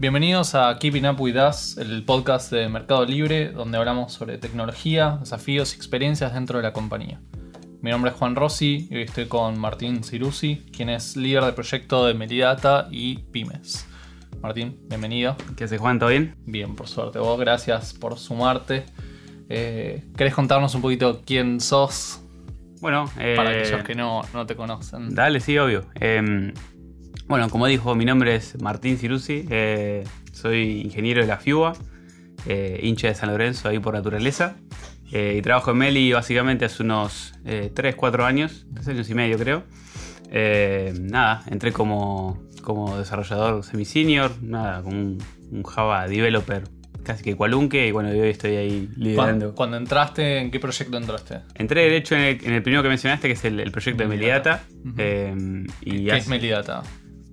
Bienvenidos a Keeping Up With Us, el podcast de Mercado Libre, donde hablamos sobre tecnología, desafíos y experiencias dentro de la compañía. Mi nombre es Juan Rossi y hoy estoy con Martín Cirusi, quien es líder de proyecto de Melidata y Pymes. Martín, bienvenido. ¿Qué haces, Juan? ¿Todo bien? Bien, por suerte. Vos, gracias por sumarte. Eh, ¿Querés contarnos un poquito quién sos? Bueno, para eh, aquellos que no, no te conocen. Dale, sí, obvio. Eh, bueno, como dijo, mi nombre es Martín Cirusi, eh, soy ingeniero de la FIUA, eh, hincha de San Lorenzo ahí por naturaleza, eh, y trabajo en Meli básicamente hace unos 3, 4 años, 3 años y medio creo. Eh, nada, entré como, como desarrollador semi-senior, nada, como un, un Java developer casi que cualunque, y bueno, hoy estoy ahí liderando. Cuando, entraste, ¿en qué proyecto entraste? Entré de hecho en el, en el primero que mencionaste, que es el, el proyecto de Melidata. Eh, y ¿Qué hace- es Melidata?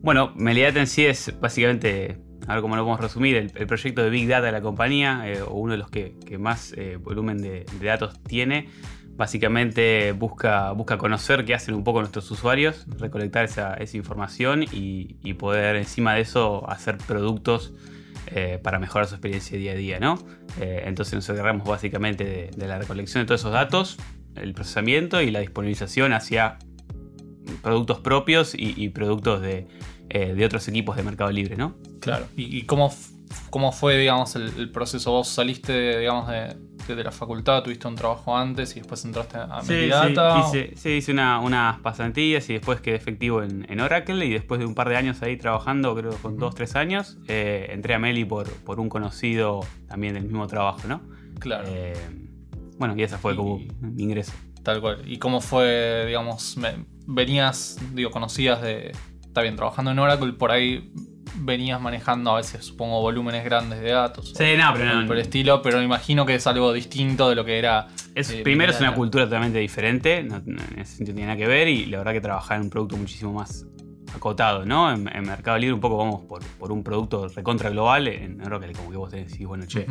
Bueno, Melidata en sí es básicamente, a ver cómo lo podemos resumir, el, proyecto de Big Data de la compañía, eh, o uno de los que, más eh, volumen de, datos tiene. Básicamente busca, conocer qué hacen un poco nuestros usuarios, recolectar esa, esa información y, poder encima de eso hacer productos eh, para mejorar su experiencia día a día, ¿no? Entonces nos agarramos básicamente de, de la recolección de todos esos datos, el procesamiento y la disponibilización hacia productos propios y, y productos de, eh, de otros equipos de Mercado Libre, ¿no? Claro. ¿Y, y cómo, cómo fue, digamos, el, el proceso? ¿Vos saliste, digamos, de, de- de la facultad, tuviste un trabajo antes y después entraste a Melidata? Sí, hice, sí, hice una- unas pasantías y después quedé efectivo en, en Oracle y después de un par de años ahí trabajando, creo que con dos, tres años, eh, entré a Meli por, por un conocido también del mismo trabajo, ¿no? Claro, Eh, bueno, y esa fue como mi ingreso. Tal cual. ¿Y cómo fue, digamos, me- venías, digo, conocías de... Está bien, trabajando en Oracle, por ahí venías manejando a veces, supongo, volúmenes grandes de datos. Sí, no, pero no, por el estilo, pero me imagino que es algo distinto de lo que era... Es, eh, primero es una cultura totalmente diferente, no, no- en ese sentido no tiene nada que ver y la verdad que trabajar en un producto muchísimo más acotado, ¿no? En, en Mercado Libre un poco vamos por, por un producto recontra global, en Oracle como que vos te decís, bueno, che,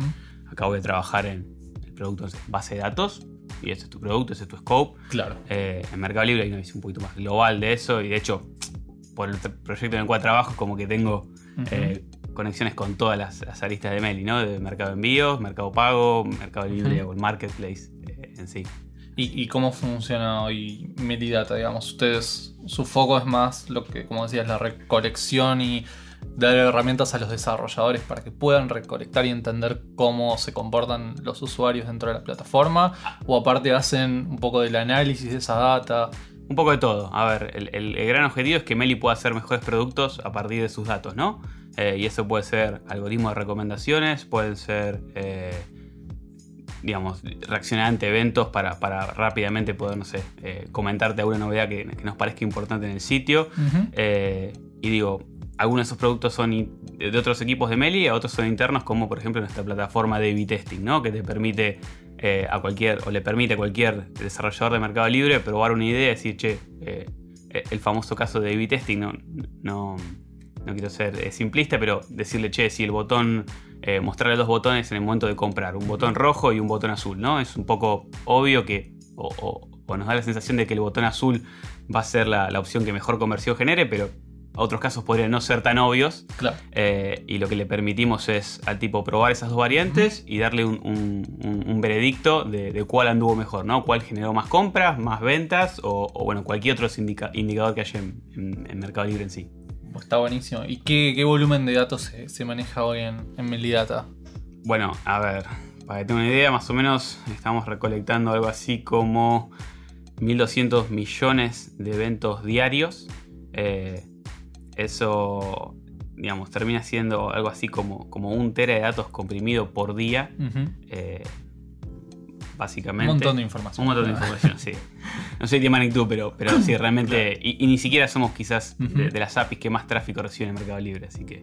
acabo de trabajar en el producto sé, base de datos y ese es tu producto, ese es tu scope. Claro. Eh, en Mercado Libre hay una visión un poquito más global de eso y de hecho por el proyecto en el cual trabajo como que tengo eh, conexiones con todas las, las aristas de Meli, ¿no? De Mercado Envíos, Mercado Pago, Mercado Libre o el Marketplace eh, en sí. ¿Y, y cómo funciona hoy Melidata? Digamos, ustedes, su foco es más lo que, como decías, la recolección y dar herramientas a los desarrolladores para que puedan recolectar y entender cómo se comportan los usuarios dentro de la plataforma. O aparte hacen un poco del análisis de esa data. Un poco de todo. A ver, el, el- el gran objetivo es que Meli pueda hacer mejores productos a partir de sus datos, ¿no? Eh, y eso puede ser algoritmos de recomendaciones, pueden ser, eh, digamos, reaccionar ante eventos para, para rápidamente poder, no sé, eh, comentarte alguna novedad que, que nos parezca importante en el sitio. Y digo, algunos de esos productos son de otros equipos de Meli, otros son internos, como por ejemplo nuestra plataforma de A/B testing, ¿no? Que te permite eh, a cualquier, o le permite a cualquier desarrollador de Mercado Libre probar una idea y decir, che, eh, el famoso caso de A/B testing, no, no, no quiero ser eh, simplista, pero decirle, che, si el botón, eh, mostrarle dos botones en el momento de comprar, un botón rojo y un botón azul, ¿no? Es un poco obvio que, o, o- o nos da la sensación de que el botón azul va a ser la, la opción que mejor conversión genere, pero otros casos podrían no ser tan obvios. Claro. eh, y lo que le permitimos es al tipo probar esas dos variantes y darle un, un- un- un veredicto de, de cuál anduvo mejor, ¿no? Cuál generó más compras, más ventas o, o, bueno, cualquier otro indica- indicador que haya en, en- en Mercado Libre en sí. Pues Está buenísimo. ¿Y qué, qué volumen de datos se, se maneja hoy en, en Melidata? Bueno, a ver, para que tenga una idea, más o menos estamos recolectando algo así como 1.200 millones de eventos diarios. Eh, eso, digamos, termina siendo algo así como, como un tera de datos comprimido por día. Eh, Un básicamente. montón de información. Un montón de información, sí. No soy de magnitud, pero, pero sí, realmente. Y, y ni siquiera somos quizás de, las APIs que más tráfico reciben en Mercado Libre, así que.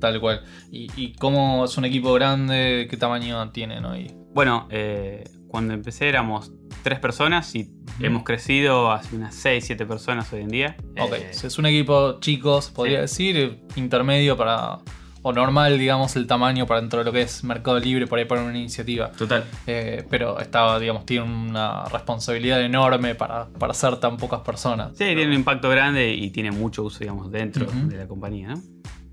Tal cual. ¿Y, y cómo es un equipo grande? ¿Qué tamaño tienen hoy? Bueno, eh, cuando empecé éramos tres personas y hemos crecido hacia unas 6, 7 personas hoy en día. Ok, Eh, es un equipo chico, se podría sí. decir, intermedio para. o normal, digamos, el tamaño para dentro de lo que es Mercado Libre por ahí para una iniciativa. Total. Eh, pero estaba, digamos, tiene una responsabilidad enorme para, para ser tan pocas personas. Sí, tiene un impacto grande y tiene mucho uso, digamos, dentro de la compañía, ¿no?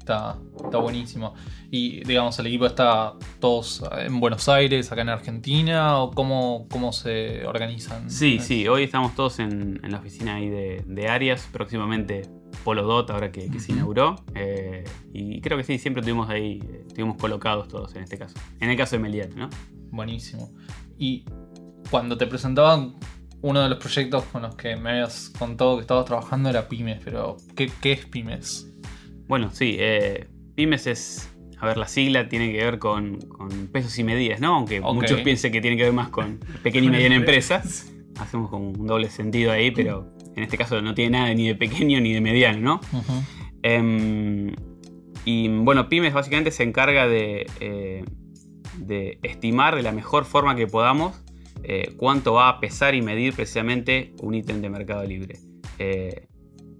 Está, está buenísimo. Y digamos, el equipo está todos en Buenos Aires, acá en Argentina, o cómo, cómo se organizan. Sí, sí, hoy estamos todos en, en la oficina ahí de, de Arias, próximamente Polo Dot, ahora que, que se inauguró. eh, y creo que sí, siempre tuvimos ahí, estuvimos colocados todos en este caso. En el caso de Meliat, ¿no? Buenísimo. Y cuando te presentaban uno de los proyectos con los que me habías contado que estabas trabajando era Pymes, pero ¿qué, qué es Pymes? Bueno, sí, eh, Pymes es. A ver, la sigla tiene que ver con, con pesos y medidas, ¿no? Aunque muchos piensen que tiene que ver más con pequeña y mediana empresa. Hacemos como un doble sentido ahí, pero en este caso no tiene nada ni de pequeño ni de mediano, ¿no? Em, y bueno, Pymes básicamente se encarga de, eh, de estimar de la mejor forma que podamos eh, cuánto va a pesar y medir precisamente un ítem de Mercado Libre. Eh,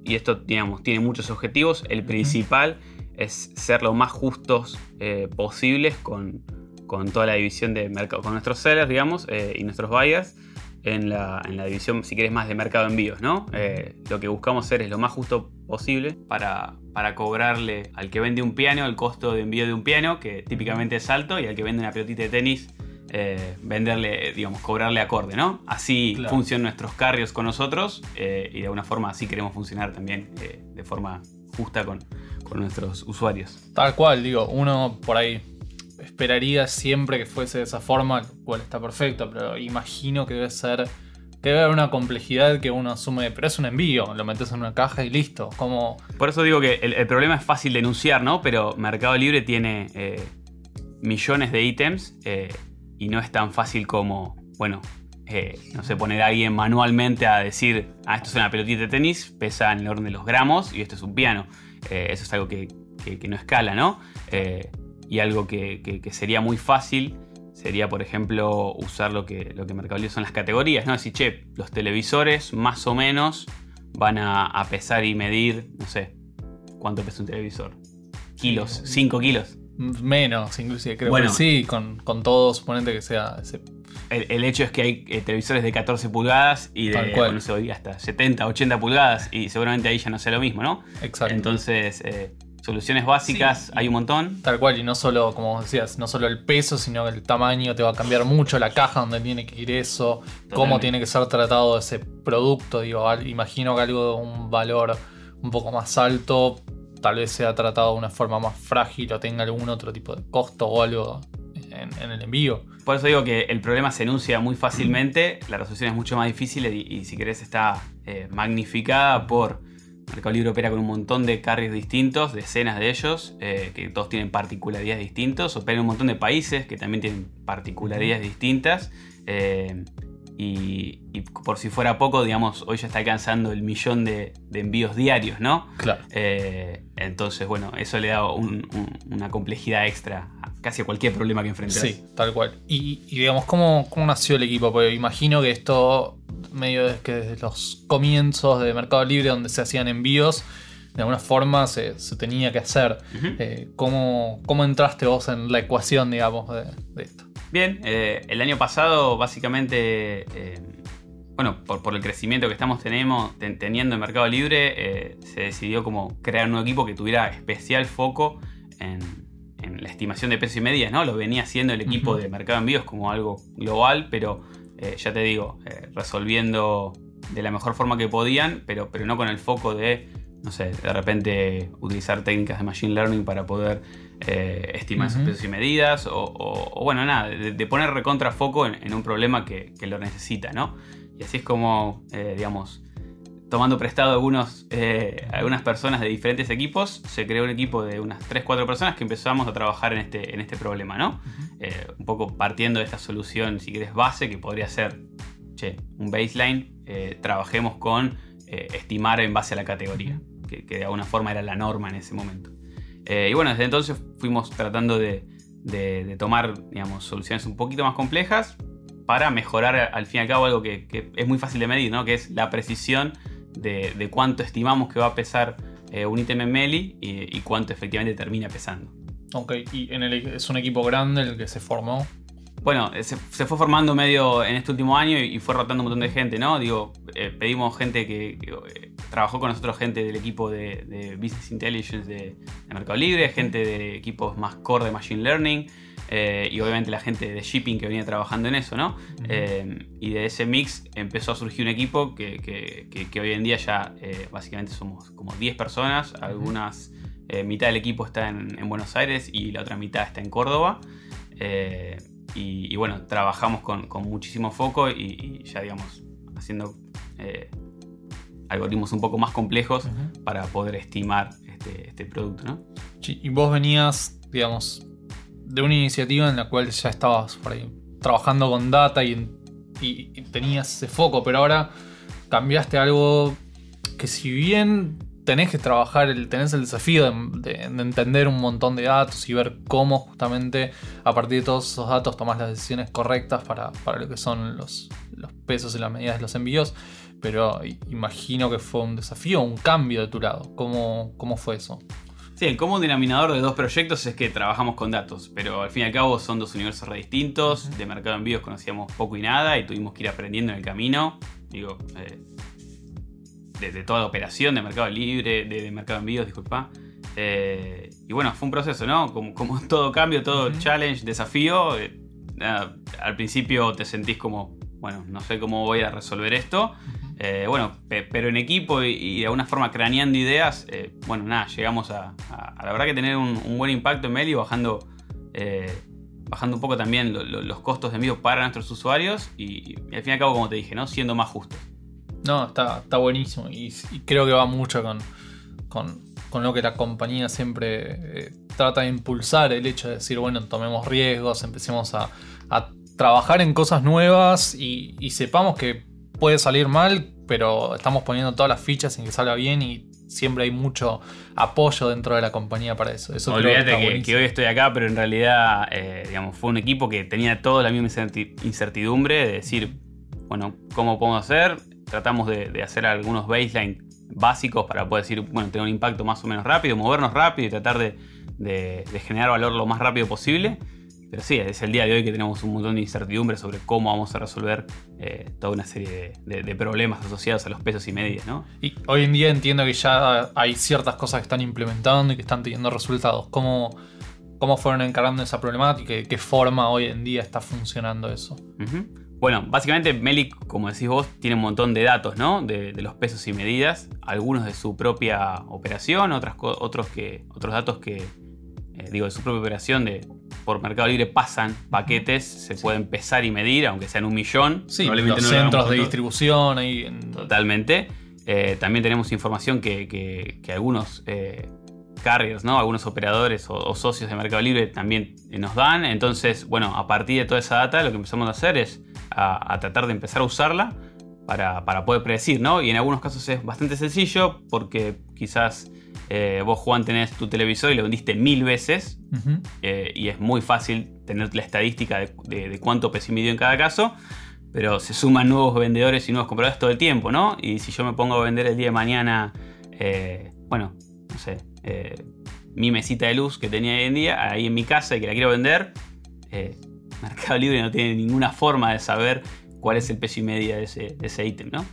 y esto, digamos, tiene muchos objetivos. El principal es ser lo más justos eh, posibles con, con toda la división de mercado, con nuestros sellers, digamos, eh, y nuestros buyers en la, en la división, si querés, más de mercado de envíos, ¿no? Eh, lo que buscamos hacer es lo más justo posible para, para cobrarle al que vende un piano el costo de envío de un piano, que típicamente es alto, y al que vende una pelotita de tenis, eh, venderle, digamos, cobrarle acorde, ¿no? Así Claro. funcionan nuestros carriers con nosotros eh, y de alguna forma así queremos funcionar también eh, de forma justa con, con nuestros usuarios. Tal cual, digo, uno por ahí esperaría siempre que fuese de esa forma, cual está perfecto, pero imagino que debe ser. debe haber una complejidad que uno asume, pero es un envío, lo metes en una caja y listo. Como. Por eso digo que el, el problema es fácil de enunciar, ¿no? Pero Mercado Libre tiene eh, millones de ítems eh, y no es tan fácil como, bueno, eh, no sé, poner a alguien manualmente a decir, ah, esto es una pelotita de tenis, pesa en el orden de los gramos y esto es un piano. Eh, eso es algo que, que- que no escala, ¿no? Eh, y algo que, que- sería muy fácil sería, por ejemplo, usar lo que, lo que Mercado Libre son las categorías, ¿no? Decir, che, los televisores más o menos van a, a pesar y medir, no sé, ¿cuánto pesa un televisor? Kilos, 5 kilos. Menos, inclusive, creo Bueno. que sí, con, con todo, suponente que sea ese El, el hecho es que hay eh, televisores de 14 pulgadas y Tal de, cual. no sé, hoy hasta 70, 80 pulgadas y seguramente ahí ya no sea lo mismo, ¿no? Exacto. Entonces, eh, soluciones básicas Sí. hay un montón. Tal cual, y no solo, como decías, no solo el peso, sino el tamaño te va a cambiar mucho, la caja donde tiene que ir eso, cómo tiene que ser tratado ese producto. Digo, al- imagino que algo de un valor un poco más alto, tal vez sea tratado de una forma más frágil o tenga algún otro tipo de costo o algo en, en el envío. Por eso digo que el problema se enuncia muy fácilmente, la resolución es mucho más difícil y, y si querés está eh, magnificada por Mercado Libre opera con un montón de carriers distintos, decenas de ellos, eh, que todos tienen particularidades distintas, opera en un montón de países que también tienen particularidades distintas. eh, y, y por si fuera poco, digamos, hoy ya está alcanzando el millón de, de envíos diarios, ¿no? Claro. Eh, entonces, bueno, eso le da un- un- una complejidad extra a casi a cualquier problema que enfrentes. Sí, tal cual. Y, y digamos, ¿cómo, ¿cómo nació el equipo? Porque imagino que esto, medio de- que desde los comienzos de Mercado Libre, donde se hacían envíos, de alguna forma se, se tenía que hacer. Eh, ¿cómo, cómo entraste vos en la ecuación, digamos, de, de esto? Bien, eh, el año pasado básicamente, eh, bueno, por, por el crecimiento que estamos tenemos, ten- teniendo en Mercado Libre, eh, se decidió como crear un nuevo equipo que tuviera especial foco en, en la estimación de precios y medidas, ¿no? Lo venía haciendo el equipo de Mercado Envíos como algo global, pero ya te digo, resolviendo de la mejor forma que podían, pero, pero no con el foco de, no sé, de repente utilizar técnicas de Machine Learning para poder eh, estimar esos Ujú. precios y medidas, o, o- o bueno, nada, de, de poner recontrafoco en, en un problema que, que lo necesita, ¿no? Y así es como, eh, digamos, tomando prestado algunos, eh, algunas personas de diferentes equipos, se creó un equipo de unas 3-4 personas que empezamos a trabajar en este, en este problema, ¿no? Eh, un poco partiendo de esta solución, si quieres, base, que podría ser, che, un baseline, eh, trabajemos con estimar en base a la categoría, que, que de alguna forma era la norma en ese momento. Eh, y bueno, desde entonces fuimos tratando de, de- de tomar, digamos, soluciones un poquito más complejas para mejorar al fin y al cabo algo que, que es muy fácil de medir, ¿no? Que es la precisión de, de cuánto estimamos que va a pesar eh, un ítem en Meli y, y cuánto efectivamente termina pesando. Ok, y en el, es un equipo grande el que se formó. Bueno, eh, se, se fue formando medio en este último año y, y fue rotando un montón de gente, ¿no? Digo, eh, pedimos gente que, que, trabajó con nosotros gente del equipo de, Business Intelligence de, Mercado Libre, gente de equipos más core de Machine Learning. Eh, y obviamente la gente de shipping que venía trabajando en eso, ¿no? Eh, y de ese mix empezó a surgir un equipo que, hoy en día ya básicamente somos como 10 personas, algunas, mitad del equipo está en, Buenos Aires y la otra mitad está en Córdoba. Y, bueno, trabajamos con, muchísimo foco y, ya digamos, haciendo algoritmos un poco más complejos para poder estimar este, este, producto, ¿no? y vos venías, digamos, de una iniciativa en la cual ya estabas por ahí trabajando con data y, tenías ese foco, pero ahora cambiaste algo que si bien tenés que trabajar, el, tenés el desafío de, entender un montón de datos y ver cómo justamente a partir de todos esos datos tomás las decisiones correctas para, lo que son los, los pesos y las medidas de los envíos pero imagino que fue un desafío, un cambio de tu lado. ¿Cómo, cómo fue eso? Sí, el común denominador de dos proyectos es que trabajamos con datos, pero al fin y al cabo son dos universos re distintos. De mercado de envíos conocíamos poco y nada y tuvimos que ir aprendiendo en el camino. Digo, eh, desde toda la operación de mercado libre, de, mercado de envíos, disculpa. Eh, y bueno, fue un proceso, ¿no? Como, como todo cambio, todo challenge, desafío. Eh, al principio te sentís como, bueno, no sé cómo voy a resolver esto. Eh, bueno, pero en equipo y, de alguna forma craneando ideas, eh, bueno, nada, llegamos a, la verdad que tener un, buen impacto en Meli bajando, eh, bajando un poco también los costos de envío para nuestros usuarios y, al fin y al cabo, como te dije, ¿no? Siendo más justos. No, está, está buenísimo y, creo que va mucho con, con, lo que la compañía siempre trata de impulsar, el hecho de decir, bueno, tomemos riesgos, empecemos a, trabajar en cosas nuevas y sepamos que puede salir mal, pero estamos poniendo todas las fichas en que salga bien y siempre hay mucho apoyo dentro de la compañía para eso. eso Olvídate que, hoy estoy acá, pero en realidad, eh, digamos, fue un equipo que tenía toda la misma incertidumbre de decir, bueno, ¿cómo podemos hacer? Tratamos de, hacer algunos baseline básicos para poder decir, bueno, tener un impacto más o menos rápido, movernos rápido y tratar de, de generar valor lo más rápido posible. Pero sí, es el día de hoy que tenemos un montón de incertidumbre sobre cómo vamos a resolver eh, toda una serie de, problemas asociados a los pesos y medidas, ¿no? Y hoy en día entiendo que ya hay ciertas cosas que están implementando y que están teniendo resultados. ¿Cómo, cómo fueron encarando esa problemática y de qué forma hoy en día está funcionando eso? Bueno, básicamente Melic, como decís vos, tiene un montón de datos, ¿no? De, los pesos y medidas, algunos de su propia operación, otras, otros, que, otros datos que, eh, digo, de su propia operación de por Mercado Libre pasan paquetes, se pueden pesar y medir, aunque sean un millón. Sí, los centros de distribución ahí. Totalmente. Eh, también tenemos información que, algunos eh, carriers, ¿no? algunos operadores o, socios de Mercado Libre también eh, nos dan. Entonces, bueno, a partir de toda esa data, lo que empezamos a hacer es a, tratar de empezar a usarla para, para, poder predecir, ¿no? Y en algunos casos es bastante sencillo porque quizás eh, vos, Juan, tenés tu televisor y lo vendiste mil veces eh, y es muy fácil tener la estadística de, cuánto peso midió en cada caso, pero se suman nuevos vendedores y nuevos compradores todo el tiempo, ¿no? Y si yo me pongo a vender el día de mañana, eh, bueno, no sé, mi mesita de luz que tenía hoy en día, ahí en mi casa y que la quiero vender, Mercado Libre no tiene ninguna forma de saber cuál es el peso y media de ese, de ítem, ¿no?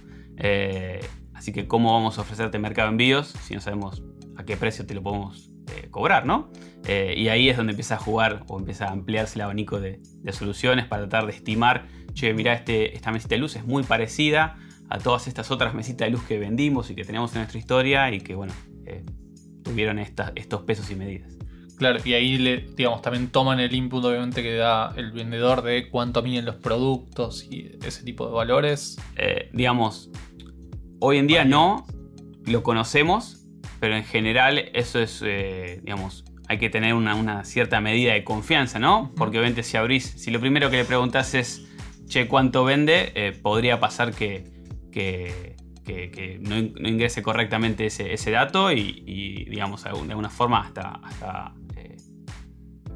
así que, ¿cómo vamos a ofrecerte mercado envíos si no sabemos a qué precio te lo podemos eh, cobrar, ¿no? Eh, y ahí es donde empieza a jugar o empieza a ampliarse el abanico de, soluciones para tratar de estimar, che, mira, este, esta mesita de luz es muy parecida a todas estas otras mesitas de luz que vendimos y que tenemos en nuestra historia y que, bueno, eh, tuvieron estos pesos y medidas. Claro, y ahí le, digamos, también toman el input obviamente que da el vendedor de cuánto miden los productos y ese tipo de valores. digamos, hoy en día no, lo conocemos, pero en general eso es, eh, digamos, hay que tener una, cierta medida de confianza, ¿no? Porque obviamente si abrís, si lo primero que le preguntas es, che, ¿cuánto vende? Eh, podría pasar que, que, no, ingrese correctamente ese, dato y, digamos, de alguna forma hasta, hasta eh,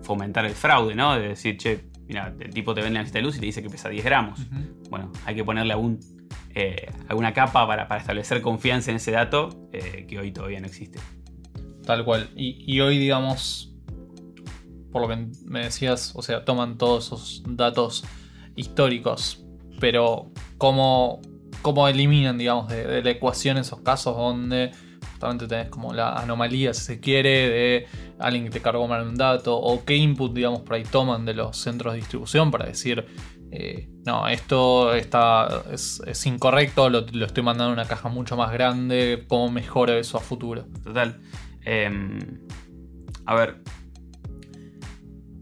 fomentar el fraude, ¿no? De decir, che, mira, el tipo te vende la lista de luz y te dice que pesa 10 gramos. Bueno, hay que ponerle algún eh, alguna capa para, establecer confianza en ese dato eh, que hoy todavía no existe. Tal cual. Y, hoy, digamos, por lo que me decías, o sea, toman todos esos datos históricos, pero ¿cómo, cómo eliminan, digamos, de, la ecuación esos casos donde justamente tenés como la anomalía, si se quiere, de alguien que te cargó mal un dato, o qué input, digamos, por ahí toman de los centros de distribución para decir, eh, no, esto está, es, incorrecto, lo, estoy mandando en una caja mucho más grande, ¿cómo mejoro eso a futuro? Total. Em, a ver,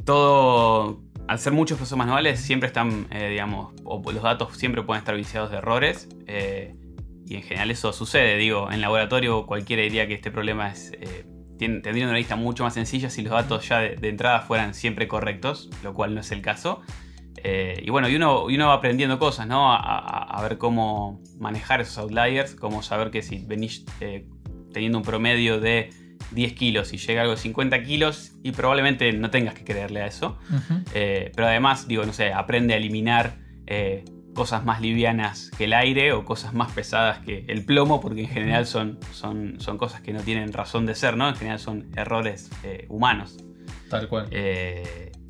todo, al ser muchos procesos manuales, siempre están, eh, digamos, los datos siempre pueden estar viciados de errores. Eh, y en general eso sucede, digo, en laboratorio cualquiera diría que este problema es, tendría una lista mucho más sencilla si los datos ya de entrada fueran siempre correctos, lo cual no es el caso. Eh, y bueno, y uno, uno, va aprendiendo cosas, ¿no? A, ver cómo manejar esos outliers, cómo saber que si venís eh, teniendo un promedio de 10 kilos y llega algo de 50 kilos, y probablemente no tengas que creerle a eso. Eh, pero además, digo, no sé, aprende a eliminar cosas más livianas que el aire o cosas más pesadas que el plomo, porque en general son, son, son cosas que no tienen razón de ser, ¿no? En general son errores humanos. Tal cual.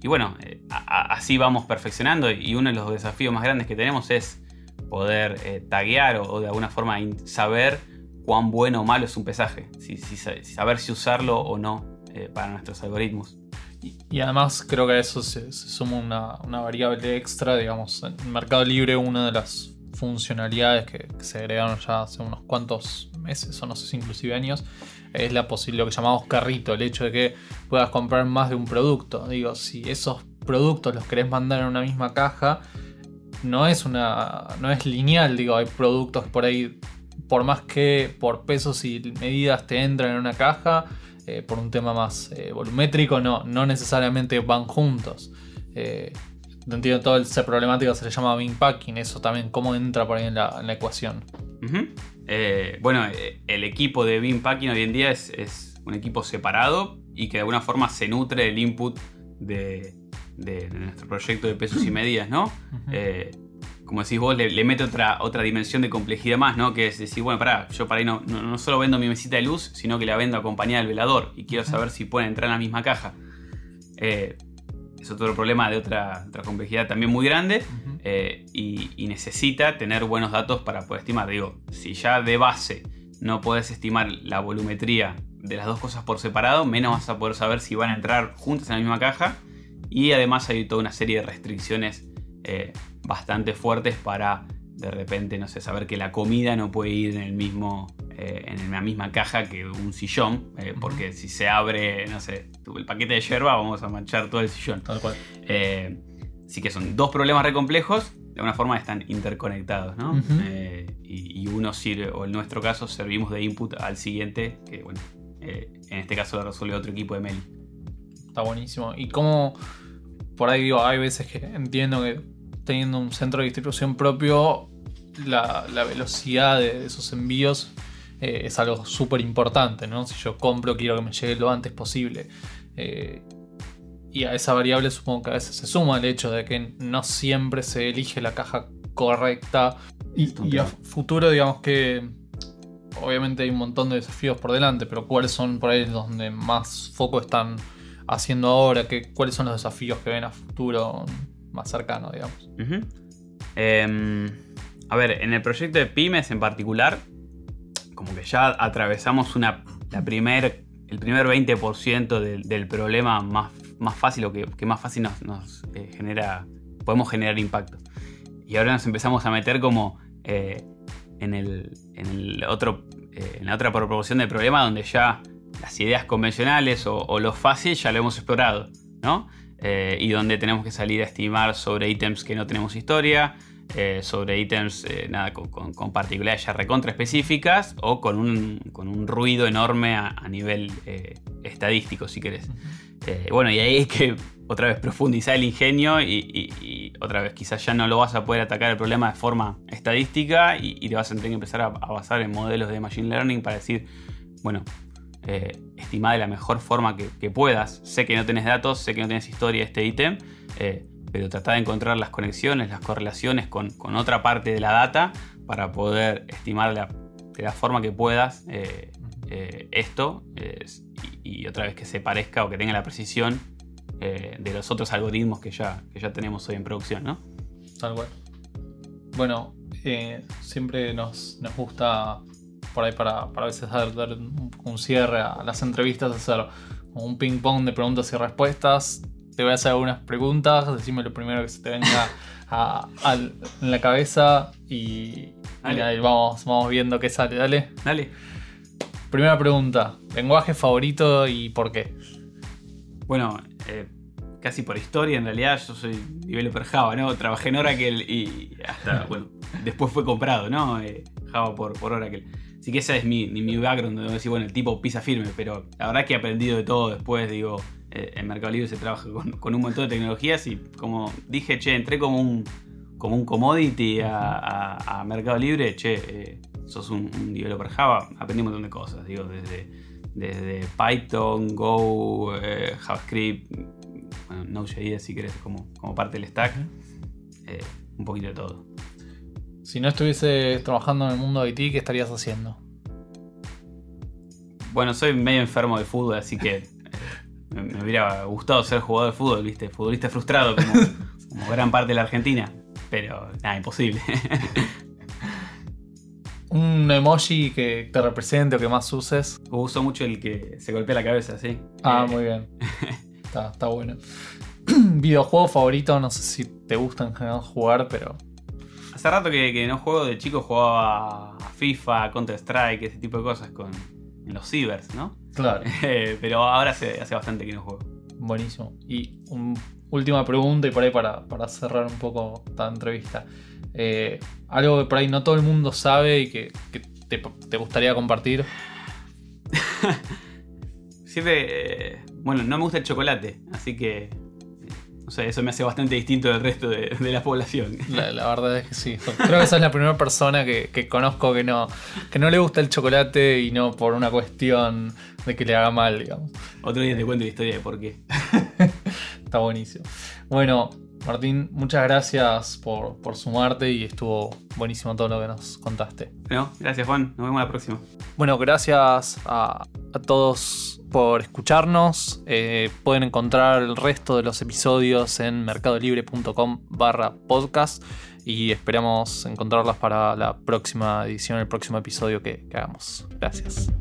Y bueno, eh, así vamos perfeccionando y uno de los desafíos más grandes que tenemos es poder eh, taguear o, de alguna forma saber cuán bueno o malo es un pesaje, saber si usarlo o no eh, para nuestros algoritmos. Y, además creo que a eso se, suma una, variable extra, digamos, en Mercado Libre una de las funcionalidades que, se agregaron ya hace unos cuantos meses o no sé si inclusive años es la lo que llamamos carrito, el hecho de que puedas comprar más de un producto. Digo, si esos productos los querés mandar en una misma caja, no es una. no es lineal, digo, hay productos por ahí, por más que por pesos y medidas te entran en una caja, eh, por un tema más eh, volumétrico, no, no necesariamente van juntos. Eh, entiendo todo ese problemático se le llama bin packing, eso también, cómo entra por ahí en la, ecuación. Eh, bueno, eh, el equipo de Packing hoy en día es, un equipo separado y que de alguna forma se nutre del input de, nuestro proyecto de pesos y medidas, ¿no? Eh, como decís vos, le, mete otra, otra dimensión de complejidad más, ¿no? Que es decir, bueno, pará, yo para ahí no, no, solo vendo mi mesita de luz, sino que la vendo acompañada del velador y quiero saber si pueden entrar en la misma caja. Es otro problema de otra, otra complejidad también muy grande. Eh, y, necesita tener buenos datos para poder estimar. Digo, si ya de base no puedes estimar la volumetría de las dos cosas por separado, menos vas a poder saber si van a entrar juntas en la misma caja. Y además hay toda una serie de restricciones eh, bastante fuertes para de repente, no sé, saber que la comida no puede ir en el mismo. Eh, en la misma caja que un sillón. porque si se abre, no sé, el paquete de yerba, vamos a manchar todo el sillón. Tal cual. Así que son dos problemas re complejos, de alguna forma están interconectados, ¿no? Eh, y, uno sirve, o en nuestro caso, servimos de input al siguiente, que bueno, eh, en este caso lo resuelve otro equipo de Meli. Está buenísimo. Y cómo, por ahí digo, hay veces que entiendo que teniendo un centro de distribución propio, la, velocidad de esos envíos eh, es algo súper importante, ¿no? Si yo compro, quiero que me llegue lo antes posible. Y a esa variable supongo que a veces se suma el hecho de que no siempre se elige la caja correcta. Y, a futuro, digamos que obviamente hay un montón de desafíos por delante, pero ¿cuáles son por ahí donde más foco están haciendo ahora? ¿Qué, ¿Cuáles son los desafíos que ven a futuro más cercano, digamos? Em, a ver, en el proyecto de Pymes en particular, como que ya atravesamos una, la primer, el primer 20% del, del problema más más fácil o que, más fácil nos, eh, genera, podemos generar impacto. Y ahora nos empezamos a meter como eh, en, el, en, otro, eh, en la otra proporción del problema donde ya las ideas convencionales o, lo fácil ya lo hemos explorado, ¿no? y donde tenemos que salir a estimar sobre ítems que no tenemos historia, sobre ítems nada, con, particularidades ya recontra específicas o con un, con un ruido enorme a, a nivel estadístico, si querés. Eh, bueno, y ahí es que otra vez profundizar el ingenio y, otra vez quizás ya no lo vas a poder atacar el problema de forma estadística y, te vas a tener que empezar a, basar en modelos de Machine Learning para decir, bueno, eh, de la mejor forma que, puedas. Sé que no tenés datos, sé que no tienes historia este ítem, eh, pero trata de encontrar las conexiones, las correlaciones con, otra parte de la data para poder estimar de la forma que puedas esto y otra vez que se parezca o que tenga la precisión eh, de los otros algoritmos que ya, ya tenemos hoy en producción, ¿no? Tal cual. Bueno, eh, siempre nos, nos gusta por ahí para, para a veces dar, un, un cierre a las entrevistas, hacer un ping pong de preguntas y respuestas. Te voy a hacer algunas preguntas, decime lo primero que se te venga a- en la cabeza y, ahí vamos, vamos viendo qué sale, dale. Dale. Primera pregunta, lenguaje favorito y por qué. Bueno, eh, casi por historia, en realidad yo soy developer Java, ¿no? Trabajé en Oracle y hasta, bueno, después fue comprado, ¿no? Eh, Java por, por Oracle. Así que ese es mi, mi, mi background, donde decir, bueno, el tipo pisa firme, pero la verdad que he aprendido de todo después, digo, eh, en Mercado Libre se trabaja con, con un montón de tecnologías y como dije, che, entré como un, como un commodity a, a- a Mercado Libre, che, eh, sos un, un developer Java, aprendí un montón de cosas, digo, desde, desde Python, Go, eh, JavaScript, bueno, Node.js si querés como, como parte del stack, eh, un poquito de todo. Si no estuvieses trabajando en el mundo de IT, ¿qué estarías haciendo? Bueno, soy medio enfermo de fútbol, así que me, me hubiera gustado ser jugador de fútbol, ¿viste? Futbolista frustrado como, como gran parte de la Argentina, pero nada, imposible. Un emoji que te represente o que más uses. Uso mucho el que se golpea la cabeza, ¿sí? Ah, Eh, muy bien. Está, está bueno. Videojuego favorito, no sé si te gusta en general jugar, pero. Hace rato que, que no juego, de chico jugaba a FIFA, Counter Strike, ese tipo de cosas con, en los cibers, ¿no? Claro. Eh, pero ahora hace, hace bastante que no juego. Buenísimo. Y un- última pregunta, y por ahí para, para cerrar un poco esta entrevista. Eh, algo que por ahí no todo el mundo sabe y que, que te, te gustaría compartir. Siempre, eh, bueno, no me gusta el chocolate, así que, no sé, eso me hace bastante distinto del resto de, de la población. La, la verdad es que sí. Creo que esa es la primera persona que, que conozco que no, que no le gusta el chocolate y no por una cuestión de que le haga mal, digamos. Otro día te cuento la historia de por qué. Está buenísimo. Bueno, Martín, muchas gracias por, por sumarte y estuvo buenísimo todo lo que nos contaste. Gracias Juan, nos vemos la próxima. Bueno, gracias a, a todos por escucharnos. Eh, pueden encontrar el resto de los episodios en mercadolibre.com barra podcast y esperamos encontrarlas para la próxima edición, el próximo episodio que, que hagamos. Gracias.